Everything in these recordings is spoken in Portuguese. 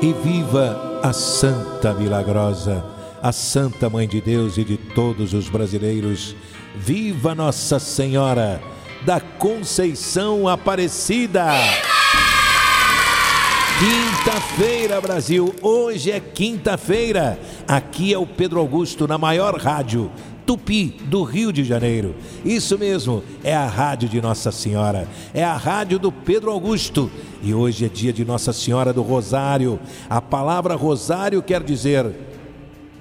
E viva a Santa Milagrosa, a Santa Mãe de Deus e de todos os brasileiros. Viva Nossa Senhora da Conceição Aparecida! Quinta-feira, Brasil. Hoje é quinta-feira. Aqui é o Pedro Augusto na maior rádio Tupi, do Rio de Janeiro. Isso mesmo, é a rádio de Nossa Senhora, é a rádio do Pedro Augusto. E hoje é dia de Nossa Senhora do Rosário. A palavra rosário quer dizer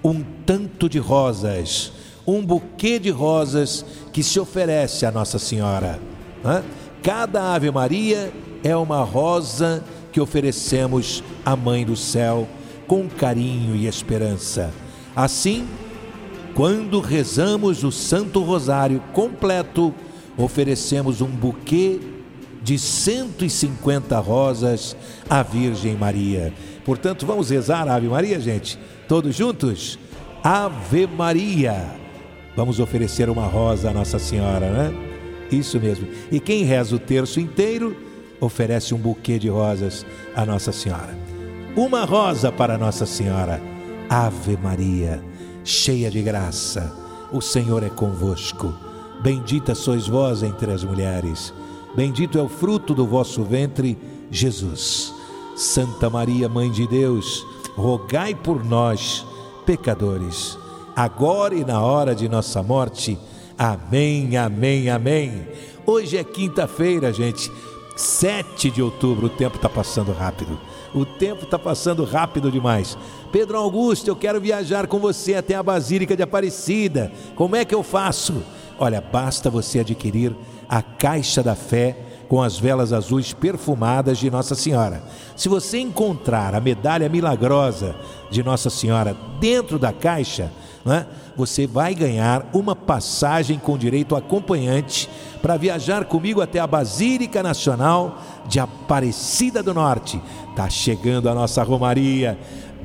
um tanto de rosas, um buquê de rosas que se oferece a Nossa Senhora. Cada Ave Maria é uma rosa que oferecemos à Mãe do Céu com carinho e esperança. Assim, quando rezamos o Santo Rosário completo, oferecemos um buquê de 150 rosas à Virgem Maria. Portanto, vamos rezar a Ave Maria, gente? Todos juntos? Ave Maria. Vamos oferecer uma rosa à Nossa Senhora, né? Isso mesmo. E quem reza o terço inteiro, oferece um buquê de rosas à Nossa Senhora. Uma rosa para Nossa Senhora. Ave Maria cheia de graça. O Senhor é convosco. Bendita sois vós entre as mulheres. Bendito é o fruto do vosso ventre, Jesus. Santa Maria, Mãe de Deus, rogai por nós, pecadores, agora e na hora de nossa morte. Amém, amém, amém. Hoje é quinta-feira, gente, 7 de outubro. O tempo está passando rápido. O tempo está passando rápido demais. Pedro Augusto, eu quero viajar com você até a Basílica de Aparecida. Como é que eu faço? Olha, basta você adquirir a Caixa da Fé com as velas azuis perfumadas de Nossa Senhora. Se você encontrar a medalha milagrosa de Nossa Senhora dentro da caixa, né, você vai ganhar uma passagem com direito acompanhante para viajar comigo até a Basílica Nacional de Aparecida do Norte. Tá chegando a nossa romaria.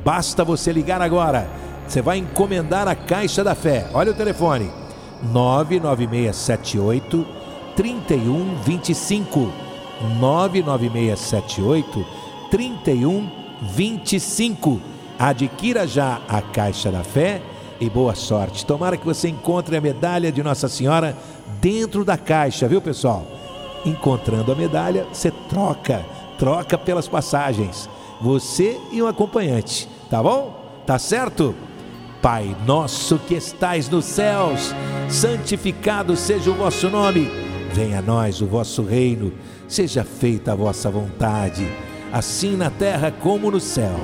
Basta você ligar agora. Você vai encomendar a Caixa da Fé. Olha o telefone: 99678 3125. 99678 3125. Adquira já a Caixa da Fé e boa sorte. Tomara que você encontre a medalha de Nossa Senhora dentro da caixa, viu, pessoal? Encontrando a medalha, você troca, troca pelas passagens. Você e um acompanhante, tá bom? Tá certo? Pai nosso que estais nos céus, santificado seja o vosso nome. Venha a nós o vosso reino, seja feita a vossa vontade, assim na terra como no céu.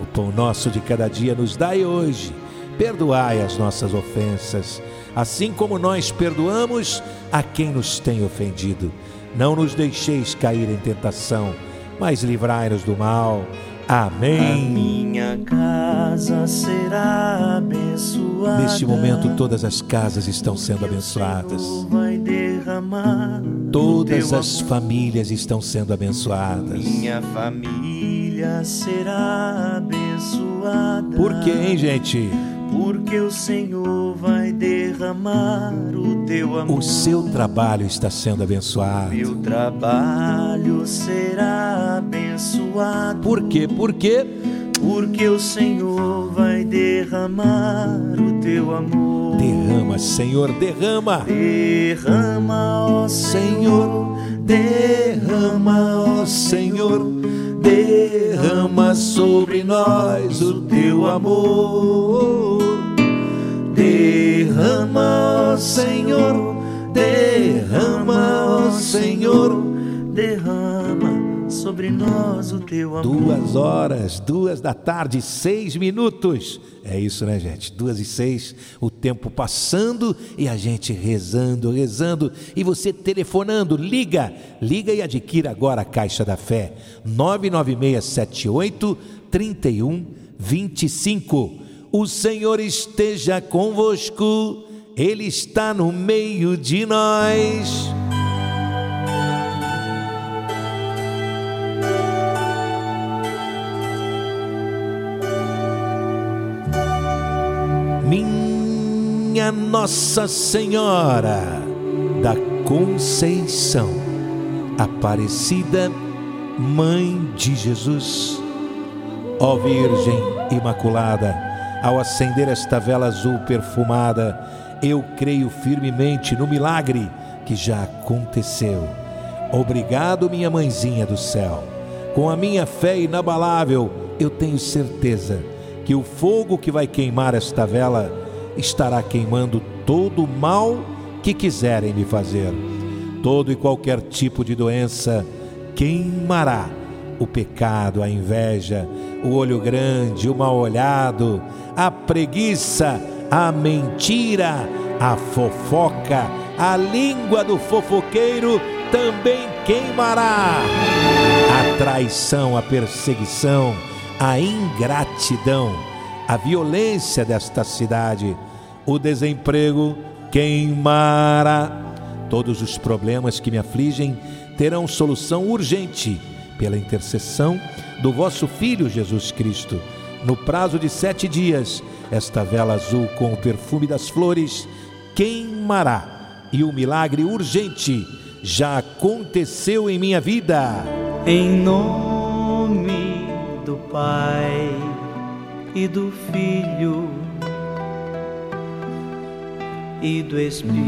O pão nosso de cada dia nos dai hoje. Perdoai as nossas ofensas, assim como nós perdoamos a quem nos tem ofendido. Não nos deixeis cair em tentação, mas livrai-nos do mal. Amém. A minha casa será abençoada. Neste momento, todas as casas estão sendo abençoadas. Todas as famílias estão sendo abençoadas. Minha família será abençoada. Por quê, hein, gente? Porque o Senhor vai derramar o teu amor. O seu trabalho está sendo abençoado. Meu trabalho será abençoado. Por quê? Por quê? Porque o Senhor vai derramar o teu amor. Derrama, Senhor, derrama. Derrama, ó Senhor, derrama, ó Senhor derrama sobre nós o teu amor. Derrama, ó Senhor, derrama, ó Senhor, derrama sobre nós o teu amor. Duas horas, duas da tarde, seis minutos. É isso, né, gente? Duas e seis, o tempo passando e a gente rezando, rezando. E você telefonando, liga, liga e adquira agora a Caixa da Fé. 99678 3125. O Senhor esteja convosco, Ele está no meio de nós. Minha Nossa Senhora da Conceição, Aparecida, Mãe de Jesus, ó Virgem Imaculada, ao acender esta vela azul perfumada, eu creio firmemente no milagre que já aconteceu. Obrigado, minha mãezinha do céu. Com a minha fé inabalável, eu tenho certeza que o fogo que vai queimar esta vela estará queimando todo o mal que quiserem me fazer. Todo e qualquer tipo de doença queimará o pecado, a inveja, o olho grande, o mal olhado, a preguiça, a mentira, a fofoca, a língua do fofoqueiro também queimará. A traição, a perseguição, a ingratidão, a violência desta cidade, o desemprego queimará. Todos os problemas que me afligem terão solução urgente pela intercessão do vosso Filho Jesus Cristo. No prazo de sete dias, esta vela azul com o perfume das flores queimará e o milagre urgente já aconteceu em minha vida. Em nome do Pai e do Filho e do Espírito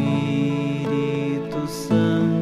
Santo.